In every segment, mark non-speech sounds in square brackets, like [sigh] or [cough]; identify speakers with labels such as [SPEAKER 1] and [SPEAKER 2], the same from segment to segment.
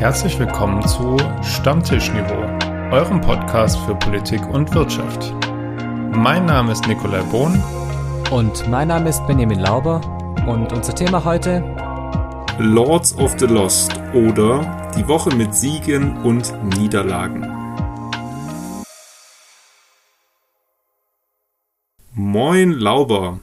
[SPEAKER 1] Herzlich willkommen zu Stammtischniveau, eurem Podcast für Politik und Wirtschaft. Mein Name ist Nikolai Bohn.
[SPEAKER 2] Und mein Name ist Benjamin Lauber. Und unser Thema heute
[SPEAKER 1] Lords of the Lost oder die Woche mit Siegen und Niederlagen. Moin Lauber.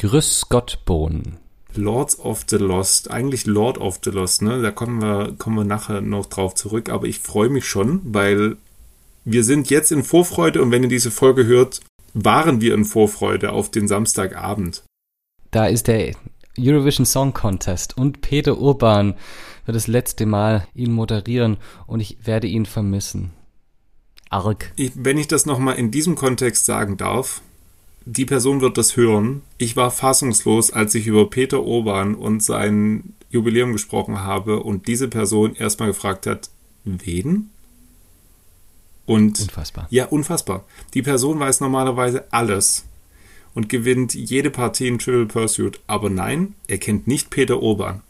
[SPEAKER 2] Grüß Gott Bohn.
[SPEAKER 1] Lords of the Lost, eigentlich Lord of the Lost, ne? Da kommen wir, kommen wir nachher noch drauf zurück, aber ich freue mich schon, weil wir sind jetzt in Vorfreude und wenn ihr diese Folge hört, waren wir in Vorfreude auf den Samstagabend.
[SPEAKER 2] Da ist der Eurovision Song Contest und Peter Urban wird das letzte Mal ihn moderieren und ich werde ihn vermissen. Arg.
[SPEAKER 1] Ich, wenn ich das nochmal in diesem Kontext sagen darf, die Person wird das hören. Ich war fassungslos, als ich über Peter Urban und sein Jubiläum gesprochen habe und diese Person erstmal gefragt hat, wen? Und
[SPEAKER 2] unfassbar.
[SPEAKER 1] Ja, unfassbar. Die Person weiß normalerweise alles und gewinnt jede Partie in Trivial Pursuit, aber nein, er kennt nicht Peter Urban.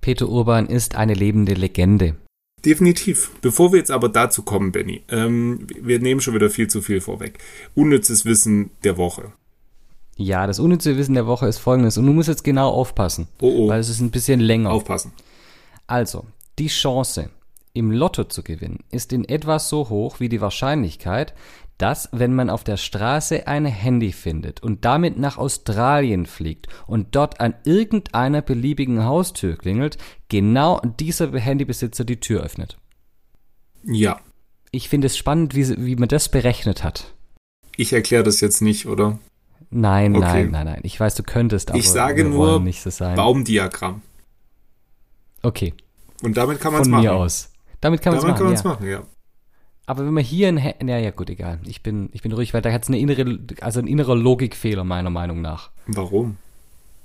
[SPEAKER 2] Peter Urban ist eine lebende Legende.
[SPEAKER 1] Definitiv. Bevor wir jetzt aber dazu kommen, Benny, ähm, wir nehmen schon wieder viel zu viel vorweg. Unnützes Wissen der Woche.
[SPEAKER 2] Ja, das unnütze Wissen der Woche ist folgendes und du musst jetzt genau aufpassen,
[SPEAKER 1] oh, oh.
[SPEAKER 2] weil es ist ein bisschen länger.
[SPEAKER 1] Aufpassen.
[SPEAKER 2] Also, die Chance, im Lotto zu gewinnen, ist in etwa so hoch wie die Wahrscheinlichkeit, dass, wenn man auf der Straße ein Handy findet und damit nach Australien fliegt und dort an irgendeiner beliebigen Haustür klingelt, genau dieser Handybesitzer die Tür öffnet.
[SPEAKER 1] Ja.
[SPEAKER 2] Ich finde es spannend, wie, wie man das berechnet hat.
[SPEAKER 1] Ich erkläre das jetzt nicht, oder?
[SPEAKER 2] Nein, okay. nein, nein, nein. Ich weiß, du könntest, aber
[SPEAKER 1] ich sage nur nicht so sein. Baumdiagramm.
[SPEAKER 2] Okay.
[SPEAKER 1] Und damit kann man es machen.
[SPEAKER 2] Von mir aus. Damit kann man es machen.
[SPEAKER 1] Kann ja. machen, ja.
[SPEAKER 2] Aber wenn man hier ein, ja, ja gut, egal. Ich bin, ich bin ruhig, weil da hat es eine innere, also ein innerer Logikfehler meiner Meinung nach.
[SPEAKER 1] Warum?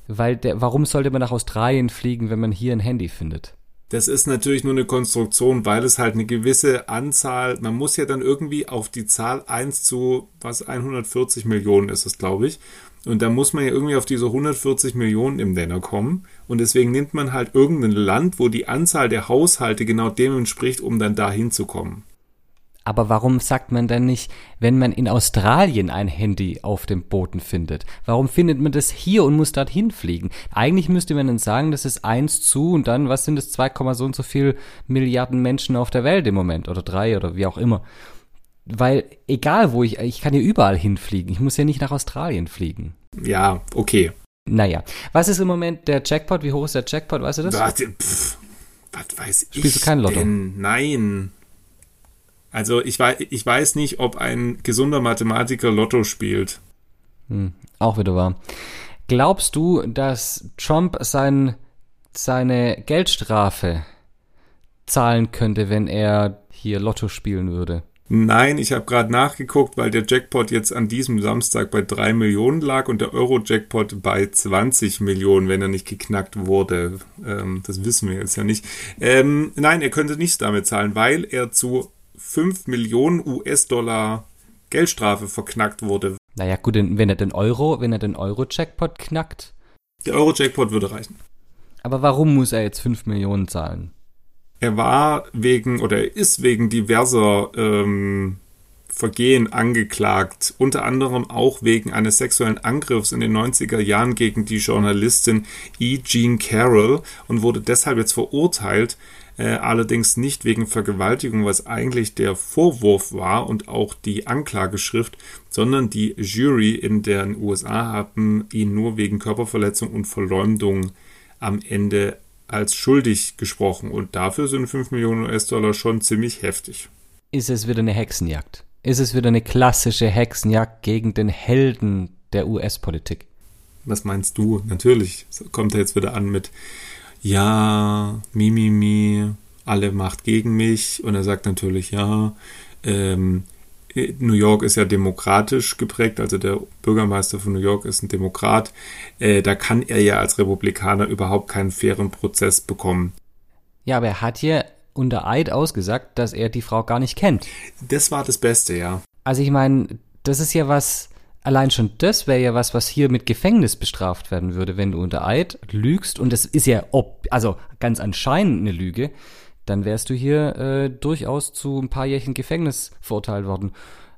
[SPEAKER 2] Weil der, warum sollte man nach Australien fliegen, wenn man hier ein Handy findet?
[SPEAKER 1] Das ist natürlich nur eine Konstruktion, weil es halt eine gewisse Anzahl, man muss ja dann irgendwie auf die Zahl 1 zu, was 140 Millionen ist es, glaube ich. Und da muss man ja irgendwie auf diese 140 Millionen im Nenner kommen. Und deswegen nimmt man halt irgendein Land, wo die Anzahl der Haushalte genau dem entspricht, um dann da hinzukommen.
[SPEAKER 2] Aber warum sagt man denn nicht, wenn man in Australien ein Handy auf dem Boden findet? Warum findet man das hier und muss dorthin fliegen? Eigentlich müsste man dann sagen, das ist eins zu und dann, was sind es, 2, so und so viel Milliarden Menschen auf der Welt im Moment oder drei oder wie auch immer. Weil egal wo ich, ich kann hier überall hinfliegen. Ich muss ja nicht nach Australien fliegen.
[SPEAKER 1] Ja, okay.
[SPEAKER 2] Naja. Was ist im Moment der Jackpot? Wie hoch ist der Jackpot? Weißt du das?
[SPEAKER 1] Warte, pff, was weiß
[SPEAKER 2] Spielst ich? Spielst du kein Lotto?
[SPEAKER 1] Denn? Nein. Also ich weiß, ich weiß nicht, ob ein gesunder Mathematiker Lotto spielt.
[SPEAKER 2] Hm, auch wieder wahr. Glaubst du, dass Trump sein, seine Geldstrafe zahlen könnte, wenn er hier Lotto spielen würde?
[SPEAKER 1] Nein, ich habe gerade nachgeguckt, weil der Jackpot jetzt an diesem Samstag bei 3 Millionen lag und der Euro-Jackpot bei 20 Millionen, wenn er nicht geknackt wurde. Ähm, das wissen wir jetzt ja nicht. Ähm, nein, er könnte nichts damit zahlen, weil er zu 5 Millionen US-Dollar Geldstrafe verknackt wurde.
[SPEAKER 2] Naja, gut, wenn er den Euro, wenn er den Euro-Jackpot knackt.
[SPEAKER 1] Der Euro-Jackpot würde reichen.
[SPEAKER 2] Aber warum muss er jetzt 5 Millionen zahlen?
[SPEAKER 1] Er war wegen oder er ist wegen diverser ähm, Vergehen angeklagt, unter anderem auch wegen eines sexuellen Angriffs in den 90er Jahren gegen die Journalistin E. Jean Carroll und wurde deshalb jetzt verurteilt, äh, allerdings nicht wegen Vergewaltigung, was eigentlich der Vorwurf war und auch die Anklageschrift, sondern die Jury in den USA haben ihn nur wegen Körperverletzung und Verleumdung am Ende als schuldig gesprochen und dafür sind 5 Millionen US-Dollar schon ziemlich heftig.
[SPEAKER 2] Ist es wieder eine Hexenjagd? Ist es wieder eine klassische Hexenjagd gegen den Helden der US-Politik?
[SPEAKER 1] Was meinst du? Natürlich kommt er jetzt wieder an mit ja, Mimimi, mi, mi, alle Macht gegen mich. Und er sagt natürlich, ja, ähm, New York ist ja demokratisch geprägt, also der Bürgermeister von New York ist ein Demokrat. Äh, da kann er ja als Republikaner überhaupt keinen fairen Prozess bekommen.
[SPEAKER 2] Ja, aber er hat hier unter Eid ausgesagt, dass er die Frau gar nicht kennt.
[SPEAKER 1] Das war das Beste, ja.
[SPEAKER 2] Also ich meine, das ist ja was, allein schon das wäre ja was, was hier mit Gefängnis bestraft werden würde, wenn du unter Eid lügst. Und das ist ja, ob, also ganz anscheinend eine Lüge, dann wärst du hier äh, durchaus zu ein paar Jährchen Gefängnis verurteilt worden.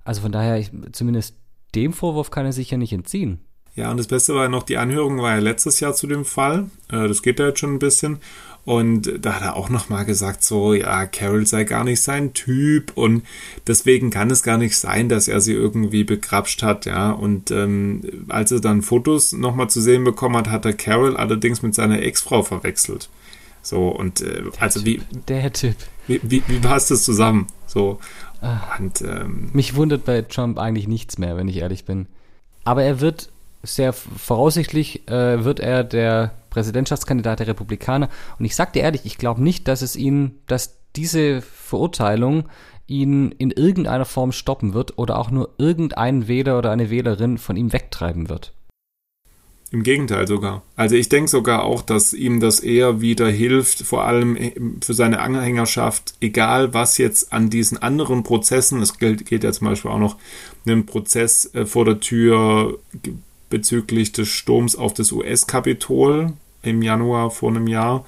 [SPEAKER 2] Also von daher, ich, zumindest dem Vorwurf kann er sich ja nicht entziehen.
[SPEAKER 1] Ja, und das Beste war ja noch, die Anhörung war ja letztes Jahr zu dem Fall. Äh, das geht ja jetzt schon ein bisschen. Und da hat er auch nochmal gesagt, so, ja, Carol sei gar nicht sein Typ und deswegen kann es gar nicht sein, dass er sie irgendwie begrapscht hat, ja. Und ähm, als er dann Fotos nochmal zu sehen bekommen hat, hat er Carol allerdings mit seiner Ex-Frau verwechselt. So, und äh, also wie.
[SPEAKER 2] Der Typ.
[SPEAKER 1] Wie, wie, wie passt das zusammen? So.
[SPEAKER 2] Ah. Und, ähm, Mich wundert bei Trump eigentlich nichts mehr, wenn ich ehrlich bin. Aber er wird sehr voraussichtlich äh, wird er der Präsidentschaftskandidat der Republikaner. Und ich sag dir ehrlich, ich glaube nicht, dass es ihn, dass diese Verurteilung ihn in irgendeiner Form stoppen wird oder auch nur irgendein Wähler oder eine Wählerin von ihm wegtreiben wird.
[SPEAKER 1] Im Gegenteil sogar. Also ich denke sogar auch, dass ihm das eher wieder hilft, vor allem für seine Anhängerschaft, egal was jetzt an diesen anderen Prozessen, es gilt, geht ja zum Beispiel auch noch einen Prozess äh, vor der Tür bezüglich des Sturms auf das US-Kapitol im Januar vor einem Jahr.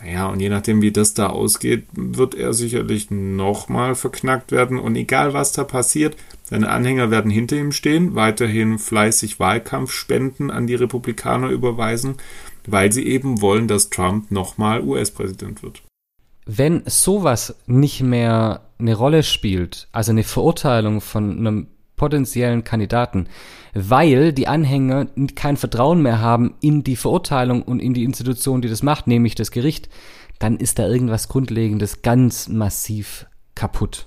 [SPEAKER 1] Naja, und je nachdem, wie das da ausgeht, wird er sicherlich nochmal verknackt werden. Und egal, was da passiert, seine Anhänger werden hinter ihm stehen, weiterhin fleißig Wahlkampfspenden an die Republikaner überweisen, weil sie eben wollen, dass Trump nochmal US-Präsident wird.
[SPEAKER 2] Wenn sowas nicht mehr eine Rolle spielt, also eine Verurteilung von einem potenziellen Kandidaten, weil die Anhänger kein Vertrauen mehr haben in die Verurteilung und in die Institution, die das macht, nämlich das Gericht, dann ist da irgendwas Grundlegendes ganz massiv kaputt.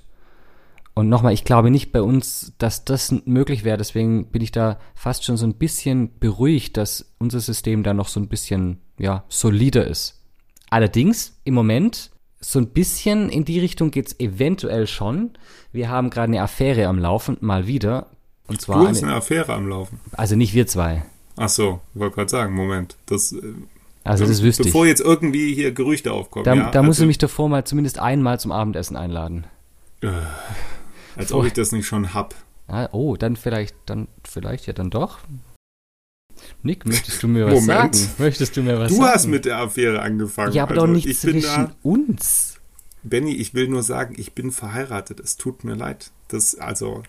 [SPEAKER 2] Und nochmal, ich glaube nicht bei uns, dass das möglich wäre. Deswegen bin ich da fast schon so ein bisschen beruhigt, dass unser System da noch so ein bisschen, ja, solider ist. Allerdings, im Moment, so ein bisschen in die Richtung geht's eventuell schon. Wir haben gerade eine Affäre am Laufen, mal wieder. Und zwar
[SPEAKER 1] du hast eine, eine Affäre am Laufen.
[SPEAKER 2] Also nicht wir zwei.
[SPEAKER 1] Ach so, wollte gerade sagen, Moment. Das, äh,
[SPEAKER 2] also das wüsste
[SPEAKER 1] Bevor ich. jetzt irgendwie hier Gerüchte aufkommen.
[SPEAKER 2] Da,
[SPEAKER 1] ja,
[SPEAKER 2] da musst du mich davor mal zumindest einmal zum Abendessen einladen.
[SPEAKER 1] Äh, als ob ich das nicht schon hab.
[SPEAKER 2] Ah, oh, dann vielleicht, dann vielleicht ja dann doch. Nick, möchtest du mir was Moment. sagen? Möchtest du mir was
[SPEAKER 1] du
[SPEAKER 2] sagen?
[SPEAKER 1] Du hast mit der Affäre angefangen.
[SPEAKER 2] Ja, aber also, doch nicht zwischen da, uns.
[SPEAKER 1] Benny, ich will nur sagen, ich bin verheiratet. Es tut mir leid. Das, also.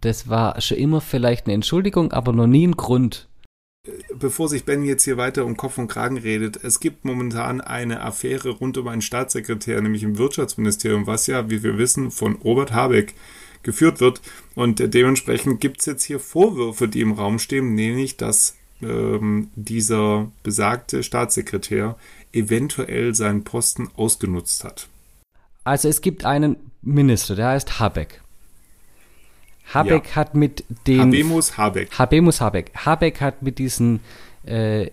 [SPEAKER 2] Das war schon immer vielleicht eine Entschuldigung, aber noch nie ein Grund.
[SPEAKER 1] Bevor sich Benny jetzt hier weiter um Kopf und Kragen redet, es gibt momentan eine Affäre rund um einen Staatssekretär, nämlich im Wirtschaftsministerium, was ja, wie wir wissen, von Robert Habeck geführt wird. Und dementsprechend gibt es jetzt hier Vorwürfe, die im Raum stehen, nämlich dass ähm, dieser besagte Staatssekretär eventuell seinen Posten ausgenutzt hat.
[SPEAKER 2] Also es gibt einen Minister, der heißt Habeck. Habeck ja. hat mit den
[SPEAKER 1] Habemus Habeck.
[SPEAKER 2] Habemus Habeck. Habeck hat mit diesen äh,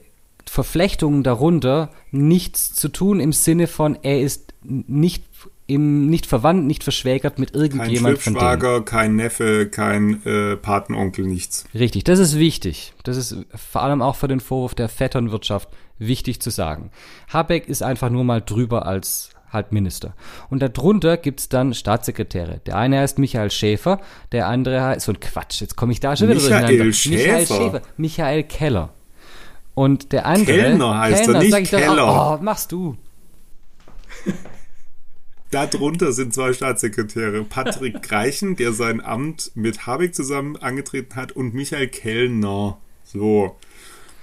[SPEAKER 2] Verflechtungen darunter nichts zu tun im Sinne von, er ist nicht im, nicht verwandt, nicht verschwägert mit irgendjemand
[SPEAKER 1] kein denen. Kein Neffe, kein äh, Patenonkel, nichts.
[SPEAKER 2] Richtig, das ist wichtig. Das ist vor allem auch für den Vorwurf der Vetternwirtschaft wichtig zu sagen. Habeck ist einfach nur mal drüber als halt Minister. Und darunter gibt's dann Staatssekretäre. Der eine heißt Michael Schäfer, der andere heißt, so ein Quatsch, jetzt komme ich da schon wieder
[SPEAKER 1] Michael Schäfer. Michael Schäfer.
[SPEAKER 2] Michael Keller. Und der andere.
[SPEAKER 1] Kellner heißt Kellner, er, nicht Keller.
[SPEAKER 2] Doch, oh, machst du.
[SPEAKER 1] Darunter sind zwei Staatssekretäre. Patrick [laughs] Greichen, der sein Amt mit Habeck zusammen angetreten hat, und Michael Kellner. So.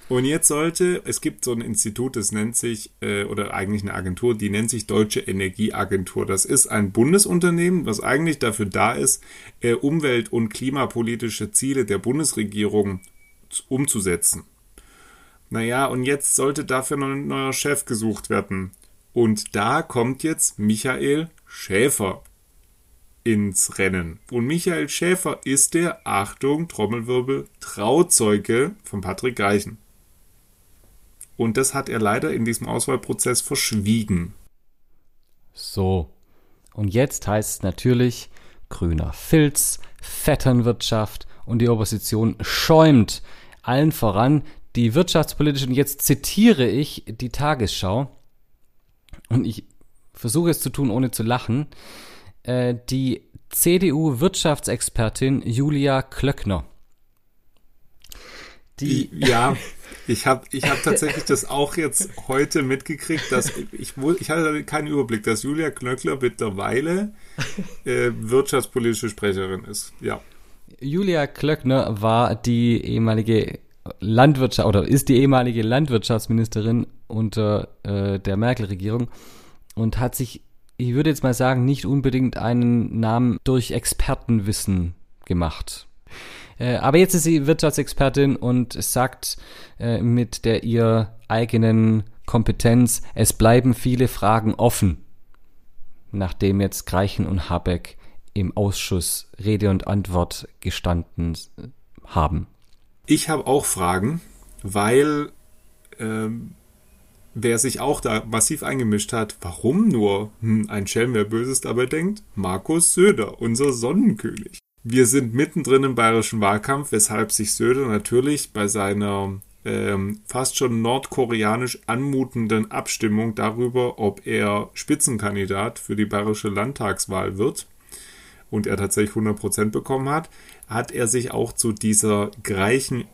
[SPEAKER 1] Und jetzt sollte, es gibt so ein Institut, das nennt sich, äh, oder eigentlich eine Agentur, die nennt sich Deutsche Energieagentur. Das ist ein Bundesunternehmen, was eigentlich dafür da ist, äh, umwelt- und klimapolitische Ziele der Bundesregierung umzusetzen. Naja, und jetzt sollte dafür noch ein neuer Chef gesucht werden. Und da kommt jetzt Michael Schäfer ins Rennen. Und Michael Schäfer ist der, Achtung, Trommelwirbel, Trauzeuge von Patrick Greichen. Und das hat er leider in diesem Auswahlprozess verschwiegen.
[SPEAKER 2] So. Und jetzt heißt es natürlich grüner Filz, Vetternwirtschaft und die Opposition schäumt allen voran die wirtschaftspolitische, und jetzt zitiere ich die Tagesschau, und ich versuche es zu tun, ohne zu lachen, äh, die CDU-Wirtschaftsexpertin Julia Klöckner.
[SPEAKER 1] Die ja, ich habe ich hab tatsächlich das auch jetzt heute mitgekriegt, dass ich, ich hatte keinen Überblick, dass Julia Klöckner mittlerweile äh, wirtschaftspolitische Sprecherin ist. Ja.
[SPEAKER 2] Julia Klöckner war die ehemalige Landwirtschaft oder ist die ehemalige Landwirtschaftsministerin unter äh, der Merkel-Regierung und hat sich, ich würde jetzt mal sagen, nicht unbedingt einen Namen durch Expertenwissen gemacht. Äh, aber jetzt ist sie Wirtschaftsexpertin und sagt äh, mit der ihr eigenen Kompetenz, es bleiben viele Fragen offen, nachdem jetzt Greichen und Habeck im Ausschuss Rede und Antwort gestanden haben.
[SPEAKER 1] Ich habe auch Fragen, weil ähm, wer sich auch da massiv eingemischt hat, warum nur hm, ein Schelm, wer Böses dabei denkt? Markus Söder, unser Sonnenkönig. Wir sind mittendrin im bayerischen Wahlkampf, weshalb sich Söder natürlich bei seiner ähm, fast schon nordkoreanisch anmutenden Abstimmung darüber, ob er Spitzenkandidat für die bayerische Landtagswahl wird und er tatsächlich 100% bekommen hat, hat er sich auch zu dieser gleichen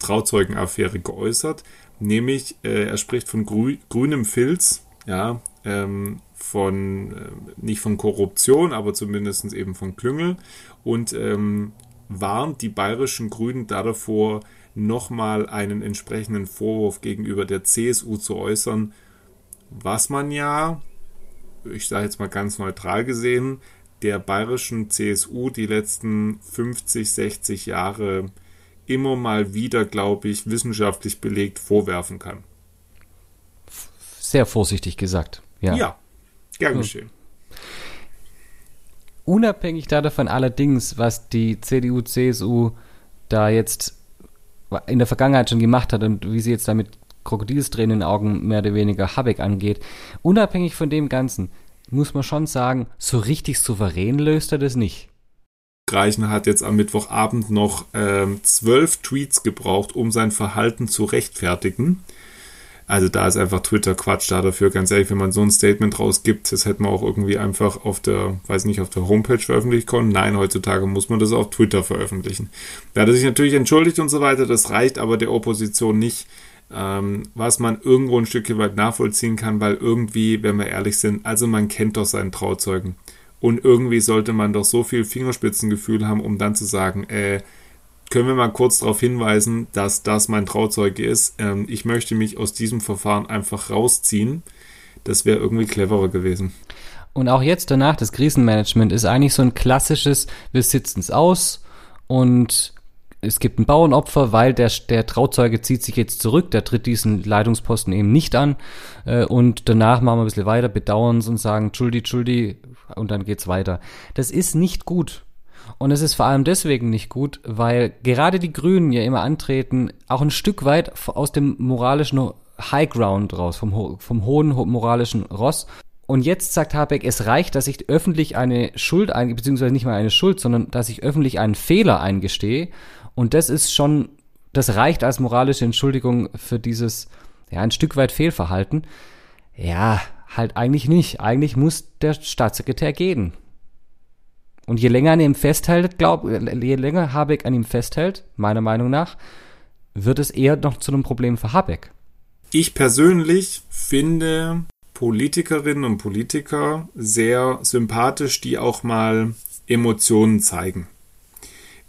[SPEAKER 1] Trauzeugenaffäre geäußert, nämlich äh, er spricht von grü grünem Filz, ja, ähm, von, äh, nicht von Korruption, aber zumindest eben von Klüngel und ähm, warnt die bayerischen Grünen da davor, nochmal einen entsprechenden Vorwurf gegenüber der CSU zu äußern, was man ja, ich sage jetzt mal ganz neutral gesehen, der bayerischen CSU die letzten 50, 60 Jahre immer mal wieder, glaube ich, wissenschaftlich belegt vorwerfen kann.
[SPEAKER 2] Sehr vorsichtig gesagt, ja.
[SPEAKER 1] Ja, gern geschehen.
[SPEAKER 2] Unabhängig davon allerdings, was die CDU, CSU da jetzt in der Vergangenheit schon gemacht hat und wie sie jetzt damit Krokodilstränen in den Augen mehr oder weniger Habeck angeht, unabhängig von dem Ganzen, muss man schon sagen, so richtig souverän löst er das nicht.
[SPEAKER 1] Greichen hat jetzt am Mittwochabend noch ähm, zwölf Tweets gebraucht, um sein Verhalten zu rechtfertigen. Also da ist einfach Twitter Quatsch da dafür. Ganz ehrlich, wenn man so ein Statement rausgibt, das hätte man auch irgendwie einfach auf der, weiß nicht, auf der Homepage veröffentlichen können. Nein, heutzutage muss man das auf Twitter veröffentlichen. Da hat er sich natürlich entschuldigt und so weiter. Das reicht aber der Opposition nicht, ähm, was man irgendwo ein Stückchen weit nachvollziehen kann, weil irgendwie, wenn wir ehrlich sind, also man kennt doch seinen Trauzeugen. Und irgendwie sollte man doch so viel Fingerspitzengefühl haben, um dann zu sagen, äh, können wir mal kurz darauf hinweisen, dass das mein Trauzeuge ist. Ähm, ich möchte mich aus diesem Verfahren einfach rausziehen. Das wäre irgendwie cleverer gewesen.
[SPEAKER 2] Und auch jetzt danach, das Krisenmanagement ist eigentlich so ein klassisches, wir sitzen es aus und es gibt ein Bauernopfer, weil der, der Trauzeuge zieht sich jetzt zurück, der tritt diesen Leitungsposten eben nicht an. Äh, und danach machen wir ein bisschen weiter, bedauern es und sagen, Entschuldi, Entschuldi, und dann geht's weiter. Das ist nicht gut. Und es ist vor allem deswegen nicht gut, weil gerade die Grünen ja immer antreten, auch ein Stück weit aus dem moralischen High Ground raus, vom, vom hohen moralischen Ross. Und jetzt sagt Habeck, es reicht, dass ich öffentlich eine Schuld, beziehungsweise nicht mal eine Schuld, sondern dass ich öffentlich einen Fehler eingestehe und das ist schon, das reicht als moralische Entschuldigung für dieses, ja, ein Stück weit Fehlverhalten. Ja, halt eigentlich nicht. Eigentlich muss der Staatssekretär gehen. Und je länger an ihm festhält, glaub, je länger Habeck an ihm festhält, meiner Meinung nach, wird es eher noch zu einem Problem für Habeck.
[SPEAKER 1] Ich persönlich finde Politikerinnen und Politiker sehr sympathisch, die auch mal Emotionen zeigen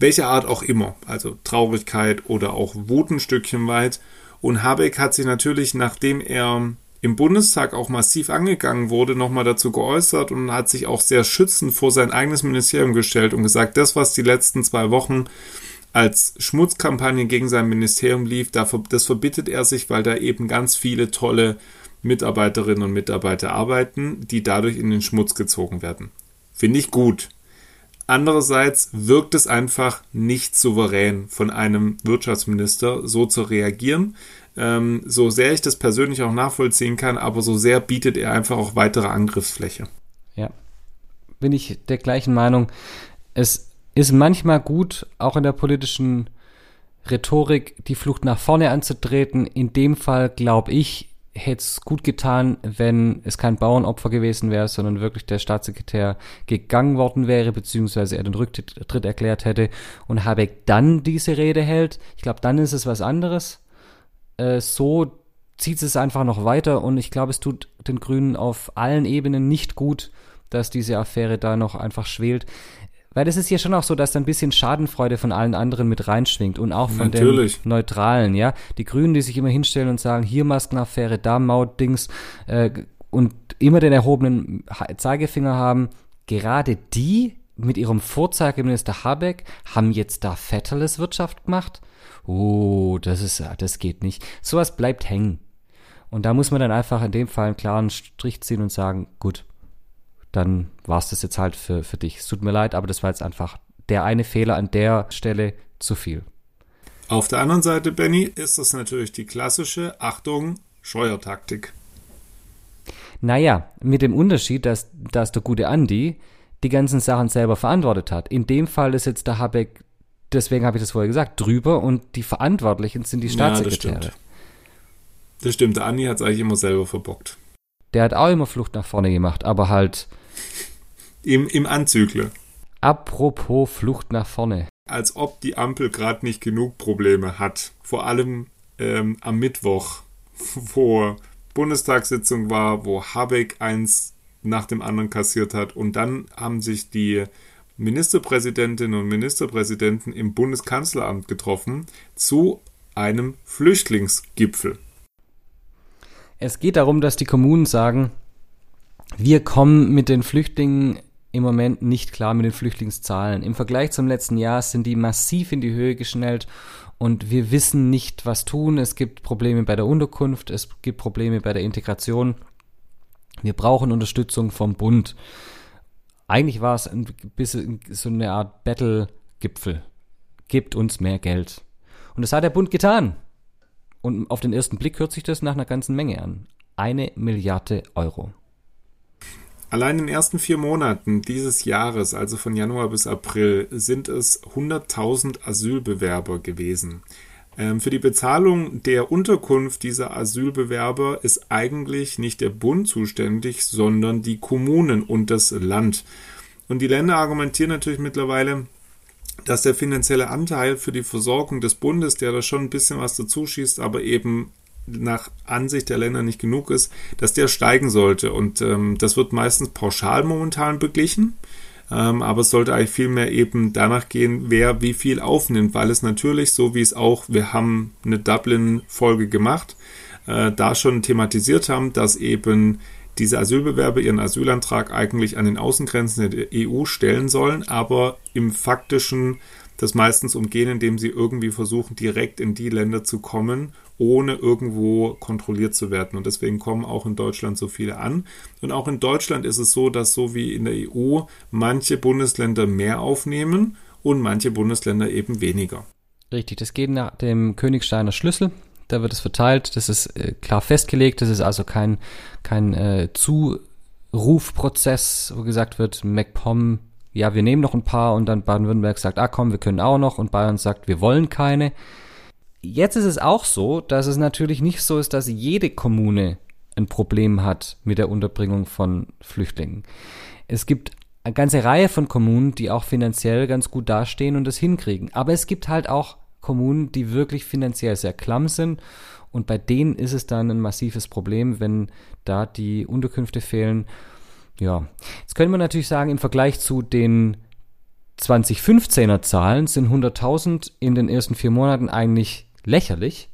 [SPEAKER 1] welcher Art auch immer, also Traurigkeit oder auch Wut ein Stückchen weit. Und Habeck hat sich natürlich, nachdem er im Bundestag auch massiv angegangen wurde, nochmal dazu geäußert und hat sich auch sehr schützend vor sein eigenes Ministerium gestellt und gesagt, das, was die letzten zwei Wochen als Schmutzkampagne gegen sein Ministerium lief, das verbittet er sich, weil da eben ganz viele tolle Mitarbeiterinnen und Mitarbeiter arbeiten, die dadurch in den Schmutz gezogen werden. Finde ich gut. Andererseits wirkt es einfach nicht souverän von einem Wirtschaftsminister so zu reagieren. Ähm, so sehr ich das persönlich auch nachvollziehen kann, aber so sehr bietet er einfach auch weitere Angriffsfläche.
[SPEAKER 2] Ja, bin ich der gleichen Meinung. Es ist manchmal gut, auch in der politischen Rhetorik die Flucht nach vorne anzutreten. In dem Fall glaube ich, hätte es gut getan, wenn es kein Bauernopfer gewesen wäre, sondern wirklich der Staatssekretär gegangen worden wäre, beziehungsweise er den Rücktritt erklärt hätte und Habeck dann diese Rede hält. Ich glaube, dann ist es was anderes. Äh, so zieht es einfach noch weiter und ich glaube, es tut den Grünen auf allen Ebenen nicht gut, dass diese Affäre da noch einfach schwelt. Weil es ist ja schon auch so, dass da ein bisschen Schadenfreude von allen anderen mit reinschwingt und auch von Natürlich. den Neutralen, ja. Die Grünen, die sich immer hinstellen und sagen, hier Maskenaffäre, da Maut-Dings äh, und immer den erhobenen Zeigefinger haben, gerade die mit ihrem Vorzeigeminister Habeck haben jetzt da Vetterles Wirtschaft gemacht. Oh, das ist, das geht nicht. Sowas bleibt hängen. Und da muss man dann einfach in dem Fall einen klaren Strich ziehen und sagen, gut, dann war es das jetzt halt für, für dich. Es tut mir leid, aber das war jetzt einfach der eine Fehler an der Stelle zu viel.
[SPEAKER 1] Auf der anderen Seite, Benny, ist das natürlich die klassische Achtung, Scheuertaktik.
[SPEAKER 2] Naja, mit dem Unterschied, dass, dass der gute Andi die ganzen Sachen selber verantwortet hat. In dem Fall ist jetzt der Habeck, deswegen habe ich das vorher gesagt, drüber und die Verantwortlichen sind die Staatssekretäre. Ja, das,
[SPEAKER 1] stimmt. das stimmt, der Andi hat es eigentlich immer selber verbockt.
[SPEAKER 2] Der hat auch immer Flucht nach vorne gemacht, aber halt
[SPEAKER 1] im, Im Anzügle.
[SPEAKER 2] Apropos Flucht nach vorne.
[SPEAKER 1] Als ob die Ampel gerade nicht genug Probleme hat. Vor allem ähm, am Mittwoch, [laughs] wo Bundestagssitzung war, wo Habeck eins nach dem anderen kassiert hat. Und dann haben sich die Ministerpräsidentinnen und Ministerpräsidenten im Bundeskanzleramt getroffen zu einem Flüchtlingsgipfel.
[SPEAKER 2] Es geht darum, dass die Kommunen sagen, wir kommen mit den Flüchtlingen im Moment nicht klar mit den Flüchtlingszahlen. Im Vergleich zum letzten Jahr sind die massiv in die Höhe geschnellt und wir wissen nicht, was tun. Es gibt Probleme bei der Unterkunft, es gibt Probleme bei der Integration. Wir brauchen Unterstützung vom Bund. Eigentlich war es ein bisschen so eine Art Battle-Gipfel. Gebt uns mehr Geld. Und das hat der Bund getan. Und auf den ersten Blick hört sich das nach einer ganzen Menge an. Eine Milliarde Euro.
[SPEAKER 1] Allein in den ersten vier Monaten dieses Jahres, also von Januar bis April, sind es 100.000 Asylbewerber gewesen. Ähm, für die Bezahlung der Unterkunft dieser Asylbewerber ist eigentlich nicht der Bund zuständig, sondern die Kommunen und das Land. Und die Länder argumentieren natürlich mittlerweile, dass der finanzielle Anteil für die Versorgung des Bundes, der da schon ein bisschen was dazu schießt, aber eben nach Ansicht der Länder nicht genug ist, dass der steigen sollte. Und ähm, das wird meistens pauschal momentan beglichen. Ähm, aber es sollte eigentlich vielmehr eben danach gehen, wer wie viel aufnimmt, weil es natürlich, so wie es auch, wir haben eine Dublin-Folge gemacht, äh, da schon thematisiert haben, dass eben diese Asylbewerber ihren Asylantrag eigentlich an den Außengrenzen der EU stellen sollen, aber im faktischen das meistens umgehen, indem sie irgendwie versuchen, direkt in die Länder zu kommen, ohne irgendwo kontrolliert zu werden. Und deswegen kommen auch in Deutschland so viele an. Und auch in Deutschland ist es so, dass so wie in der EU manche Bundesländer mehr aufnehmen und manche Bundesländer eben weniger.
[SPEAKER 2] Richtig, das geht nach dem Königsteiner Schlüssel. Da wird es verteilt. Das ist äh, klar festgelegt. Das ist also kein, kein äh, Zurufprozess, wo gesagt wird, MacPom ja, wir nehmen noch ein paar und dann Baden-Württemberg sagt, ah komm, wir können auch noch und Bayern sagt, wir wollen keine. Jetzt ist es auch so, dass es natürlich nicht so ist, dass jede Kommune ein Problem hat mit der Unterbringung von Flüchtlingen. Es gibt eine ganze Reihe von Kommunen, die auch finanziell ganz gut dastehen und das hinkriegen. Aber es gibt halt auch Kommunen, die wirklich finanziell sehr klamm sind und bei denen ist es dann ein massives Problem, wenn da die Unterkünfte fehlen ja, jetzt könnte man natürlich sagen, im Vergleich zu den 2015er Zahlen sind 100.000 in den ersten vier Monaten eigentlich lächerlich.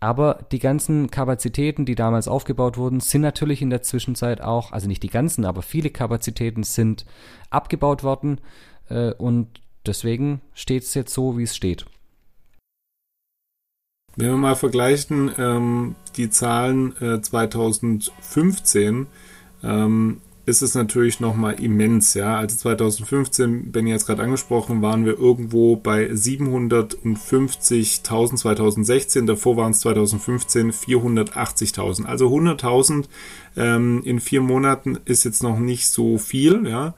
[SPEAKER 2] Aber die ganzen Kapazitäten, die damals aufgebaut wurden, sind natürlich in der Zwischenzeit auch, also nicht die ganzen, aber viele Kapazitäten sind abgebaut worden. Äh, und deswegen steht es jetzt so, wie es steht.
[SPEAKER 1] Wenn wir mal vergleichen, ähm, die Zahlen äh, 2015, ähm, ist es natürlich nochmal immens, ja. Also 2015, Benny jetzt gerade angesprochen, waren wir irgendwo bei 750.000 2016, davor waren es 2015 480.000. Also 100.000 ähm, in vier Monaten ist jetzt noch nicht so viel, ja.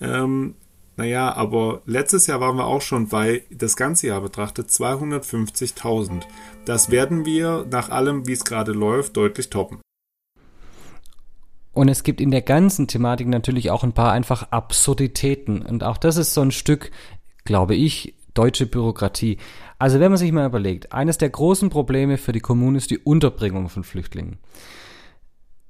[SPEAKER 1] Ähm, Naja, aber letztes Jahr waren wir auch schon bei, das ganze Jahr betrachtet, 250.000. Das werden wir nach allem, wie es gerade läuft, deutlich toppen.
[SPEAKER 2] Und es gibt in der ganzen Thematik natürlich auch ein paar einfach Absurditäten. Und auch das ist so ein Stück, glaube ich, deutsche Bürokratie. Also wenn man sich mal überlegt, eines der großen Probleme für die Kommune ist die Unterbringung von Flüchtlingen.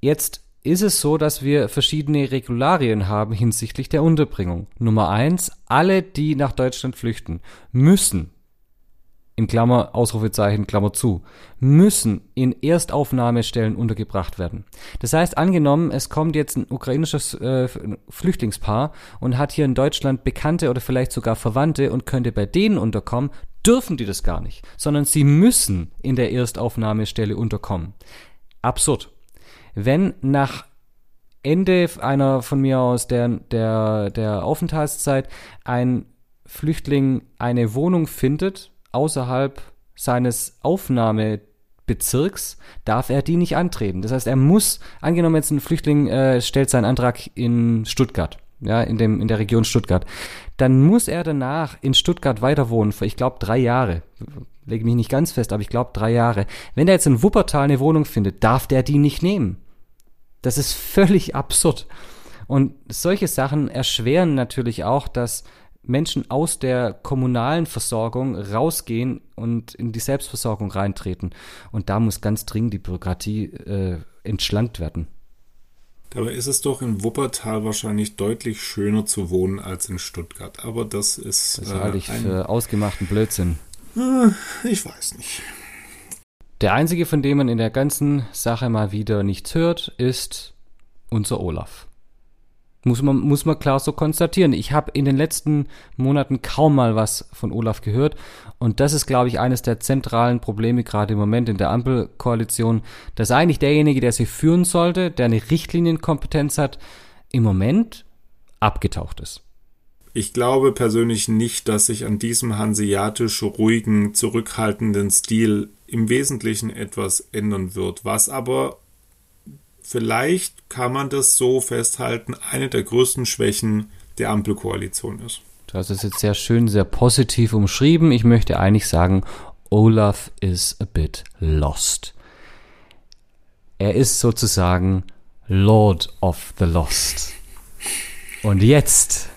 [SPEAKER 2] Jetzt ist es so, dass wir verschiedene Regularien haben hinsichtlich der Unterbringung. Nummer eins, alle, die nach Deutschland flüchten, müssen, in Klammer, Ausrufezeichen, Klammer zu, müssen in Erstaufnahmestellen untergebracht werden. Das heißt, angenommen, es kommt jetzt ein ukrainisches äh, Flüchtlingspaar und hat hier in Deutschland Bekannte oder vielleicht sogar Verwandte und könnte bei denen unterkommen, dürfen die das gar nicht, sondern sie müssen in der Erstaufnahmestelle unterkommen. Absurd wenn nach Ende einer von mir aus der, der, der Aufenthaltszeit ein Flüchtling eine Wohnung findet außerhalb seines Aufnahmebezirks, darf er die nicht antreten. Das heißt, er muss, angenommen jetzt ein Flüchtling äh, stellt seinen Antrag in Stuttgart, ja, in, dem, in der Region Stuttgart, dann muss er danach in Stuttgart weiter wohnen für, ich glaube, drei Jahre. Lege mich nicht ganz fest, aber ich glaube drei Jahre. Wenn er jetzt in Wuppertal eine Wohnung findet, darf der die nicht nehmen. Das ist völlig absurd. Und solche Sachen erschweren natürlich auch, dass Menschen aus der kommunalen Versorgung rausgehen und in die Selbstversorgung reintreten. Und da muss ganz dringend die Bürokratie äh, entschlankt werden.
[SPEAKER 1] Dabei ist es doch in Wuppertal wahrscheinlich deutlich schöner zu wohnen als in Stuttgart. Aber das ist.
[SPEAKER 2] Das halte ich äh, für ausgemachten Blödsinn.
[SPEAKER 1] Äh, ich weiß nicht.
[SPEAKER 2] Der einzige, von dem man in der ganzen Sache mal wieder nichts hört, ist unser Olaf. Muss man, muss man klar so konstatieren. Ich habe in den letzten Monaten kaum mal was von Olaf gehört. Und das ist, glaube ich, eines der zentralen Probleme gerade im Moment in der Ampelkoalition, dass eigentlich derjenige, der sie führen sollte, der eine Richtlinienkompetenz hat, im Moment abgetaucht ist.
[SPEAKER 1] Ich glaube persönlich nicht, dass sich an diesem hanseatisch ruhigen, zurückhaltenden Stil im Wesentlichen etwas ändern wird. Was aber vielleicht kann man das so festhalten, eine der größten Schwächen der Ampelkoalition ist.
[SPEAKER 2] Du hast es jetzt sehr schön, sehr positiv umschrieben. Ich möchte eigentlich sagen, Olaf is a bit lost. Er ist sozusagen Lord of the Lost. Und jetzt,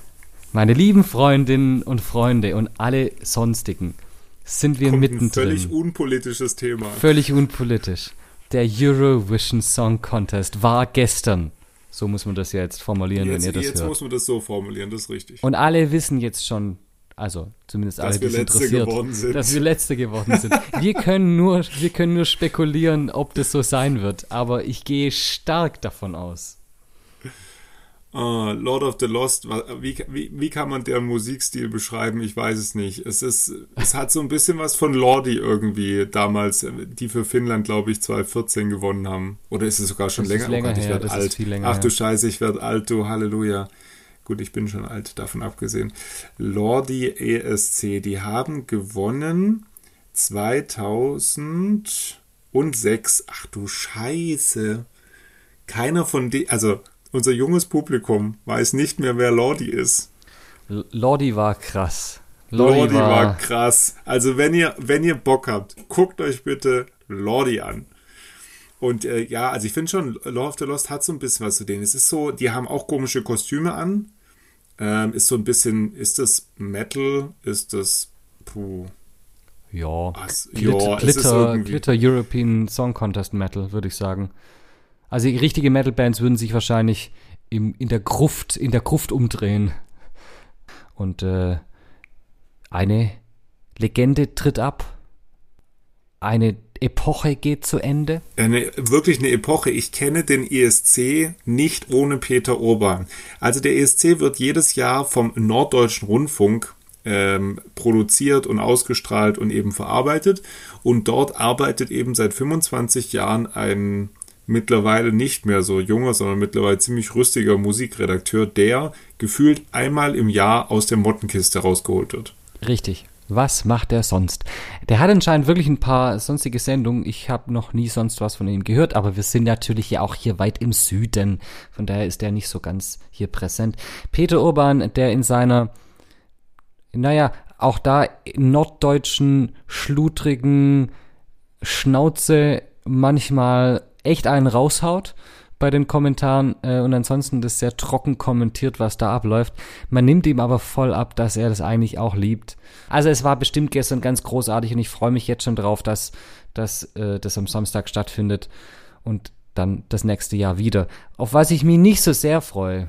[SPEAKER 2] meine lieben Freundinnen und Freunde und alle sonstigen, sind wir Kommt mittendrin.
[SPEAKER 1] Ein völlig unpolitisches Thema.
[SPEAKER 2] Völlig unpolitisch. Der Eurovision Song Contest war gestern. So muss man das ja jetzt formulieren,
[SPEAKER 1] jetzt,
[SPEAKER 2] wenn ihr das
[SPEAKER 1] jetzt
[SPEAKER 2] hört.
[SPEAKER 1] Jetzt muss man das so formulieren, das ist richtig.
[SPEAKER 2] Und alle wissen jetzt schon, also zumindest dass alle, die es interessiert, dass wir Letzte geworden sind. wir können nur, wir können nur spekulieren, ob das so sein wird, aber ich gehe stark davon aus.
[SPEAKER 1] Uh, Lord of the Lost, wie, wie, wie kann man deren Musikstil beschreiben? Ich weiß es nicht. Es ist, es hat so ein bisschen was von Lordi irgendwie damals, die für Finnland, glaube ich, 2014 gewonnen haben. Oder ist es sogar schon
[SPEAKER 2] das
[SPEAKER 1] länger?
[SPEAKER 2] länger oh Gott,
[SPEAKER 1] ich
[SPEAKER 2] werde alt.
[SPEAKER 1] Ach du Scheiße, ich werde alt, du Halleluja. Gut, ich bin schon alt, davon abgesehen. Lordi ESC, die haben gewonnen 2006. Ach du Scheiße. Keiner von denen, also unser junges Publikum weiß nicht mehr, wer Lordi ist.
[SPEAKER 2] Lordi war krass.
[SPEAKER 1] Lordi, Lordi war, war, krass. Also wenn ihr, wenn ihr Bock habt, guckt euch bitte Lordi an. Und äh, ja, also ich finde schon, Lord of the Lost hat so ein bisschen was zu denen. Es ist so, die haben auch komische Kostüme an. Ähm, ist so ein bisschen, ist das Metal? Ist das, puh.
[SPEAKER 2] Ja, Glitter, ja Glitter, Glitter European Song Contest Metal, würde ich sagen. Also richtige Metal-Bands würden sich wahrscheinlich im, in der Gruft, in der Gruft umdrehen. Und äh, eine Legende tritt ab. Eine Epoche geht zu Ende.
[SPEAKER 1] Eine, wirklich eine Epoche. Ich kenne den ESC nicht ohne Peter Urban. Also der ESC wird jedes Jahr vom Norddeutschen Rundfunk ähm, produziert und ausgestrahlt und eben verarbeitet. Und dort arbeitet eben seit 25 Jahren ein mittlerweile nicht mehr so junger, sondern mittlerweile ziemlich rüstiger Musikredakteur, der gefühlt einmal im Jahr aus der Mottenkiste rausgeholt wird.
[SPEAKER 2] Richtig. Was macht er sonst? Der hat anscheinend wirklich ein paar sonstige Sendungen. Ich habe noch nie sonst was von ihm gehört, aber wir sind natürlich ja auch hier weit im Süden. Von daher ist er nicht so ganz hier präsent. Peter Urban, der in seiner, naja, auch da norddeutschen, schludrigen Schnauze manchmal echt einen raushaut bei den Kommentaren äh, und ansonsten das sehr trocken kommentiert, was da abläuft. Man nimmt ihm aber voll ab, dass er das eigentlich auch liebt. Also es war bestimmt gestern ganz großartig und ich freue mich jetzt schon drauf, dass, dass äh, das am Samstag stattfindet und dann das nächste Jahr wieder. Auf was ich mich nicht so sehr freue,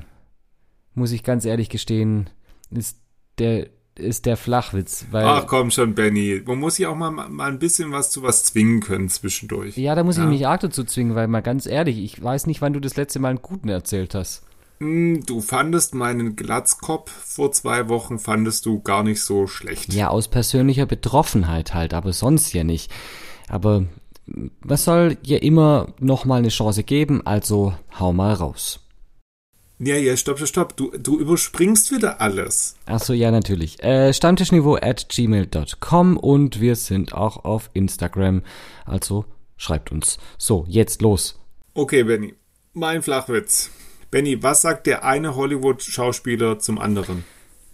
[SPEAKER 2] muss ich ganz ehrlich gestehen, ist der ist der Flachwitz. Weil,
[SPEAKER 1] Ach komm schon, Benny. Man muss ja auch mal, mal ein bisschen was zu was zwingen können zwischendurch.
[SPEAKER 2] Ja, da muss ja. ich mich arg dazu zwingen, weil mal ganz ehrlich, ich weiß nicht, wann du das letzte Mal einen guten erzählt hast.
[SPEAKER 1] Hm, du fandest meinen Glatzkopf vor zwei Wochen, fandest du gar nicht so schlecht.
[SPEAKER 2] Ja, aus persönlicher Betroffenheit halt, aber sonst ja nicht. Aber was soll ja immer noch mal eine Chance geben, also hau mal raus.
[SPEAKER 1] Ja, ja, stopp, stopp, stopp. Du, du überspringst wieder alles.
[SPEAKER 2] Ach so, ja, natürlich. Äh, Stammtischniveau at gmail.com und wir sind auch auf Instagram. Also schreibt uns. So, jetzt los.
[SPEAKER 1] Okay, Benny. Mein Flachwitz. Benny, was sagt der eine Hollywood-Schauspieler zum anderen?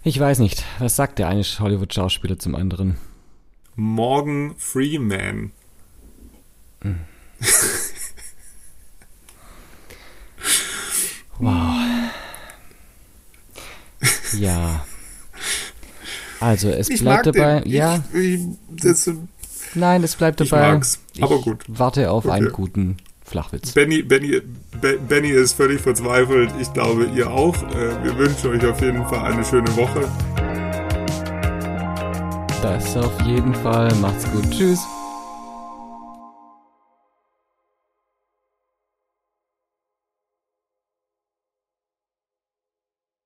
[SPEAKER 2] Ich weiß nicht. Was sagt der eine Hollywood-Schauspieler zum anderen?
[SPEAKER 1] Morgan Freeman. Hm.
[SPEAKER 2] wow. Ja. Also es ich bleibt dabei. Den. Ja. Ich, das, Nein, es bleibt dabei. Ich mag's,
[SPEAKER 1] aber ich gut.
[SPEAKER 2] Warte auf okay. einen guten Flachwitz.
[SPEAKER 1] Benny, Benny, Benny ist völlig verzweifelt. Ich glaube, ihr auch. Äh, wir wünschen euch auf jeden Fall eine schöne Woche.
[SPEAKER 2] Das auf jeden Fall. Macht's gut. Tschüss.